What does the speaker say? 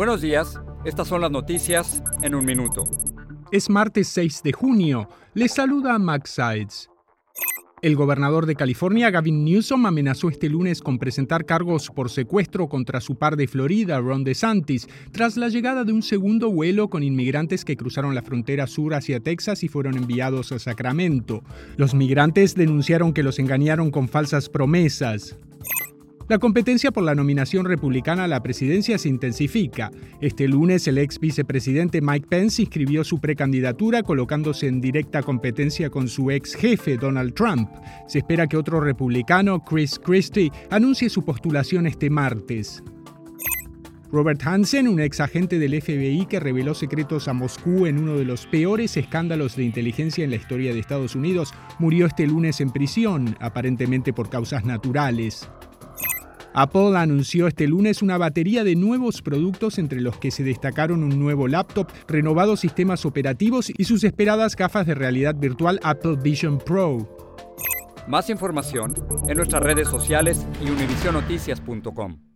Buenos días, estas son las noticias en un minuto. Es martes 6 de junio. Les saluda Max Sides. El gobernador de California, Gavin Newsom, amenazó este lunes con presentar cargos por secuestro contra su par de Florida, Ron DeSantis, tras la llegada de un segundo vuelo con inmigrantes que cruzaron la frontera sur hacia Texas y fueron enviados a Sacramento. Los migrantes denunciaron que los engañaron con falsas promesas. La competencia por la nominación republicana a la presidencia se intensifica. Este lunes el ex vicepresidente Mike Pence inscribió su precandidatura colocándose en directa competencia con su ex jefe Donald Trump. Se espera que otro republicano, Chris Christie, anuncie su postulación este martes. Robert Hansen, un ex agente del FBI que reveló secretos a Moscú en uno de los peores escándalos de inteligencia en la historia de Estados Unidos, murió este lunes en prisión, aparentemente por causas naturales. Apple anunció este lunes una batería de nuevos productos entre los que se destacaron un nuevo laptop, renovados sistemas operativos y sus esperadas gafas de realidad virtual Apple Vision Pro. Más información en nuestras redes sociales y univisionoticias.com.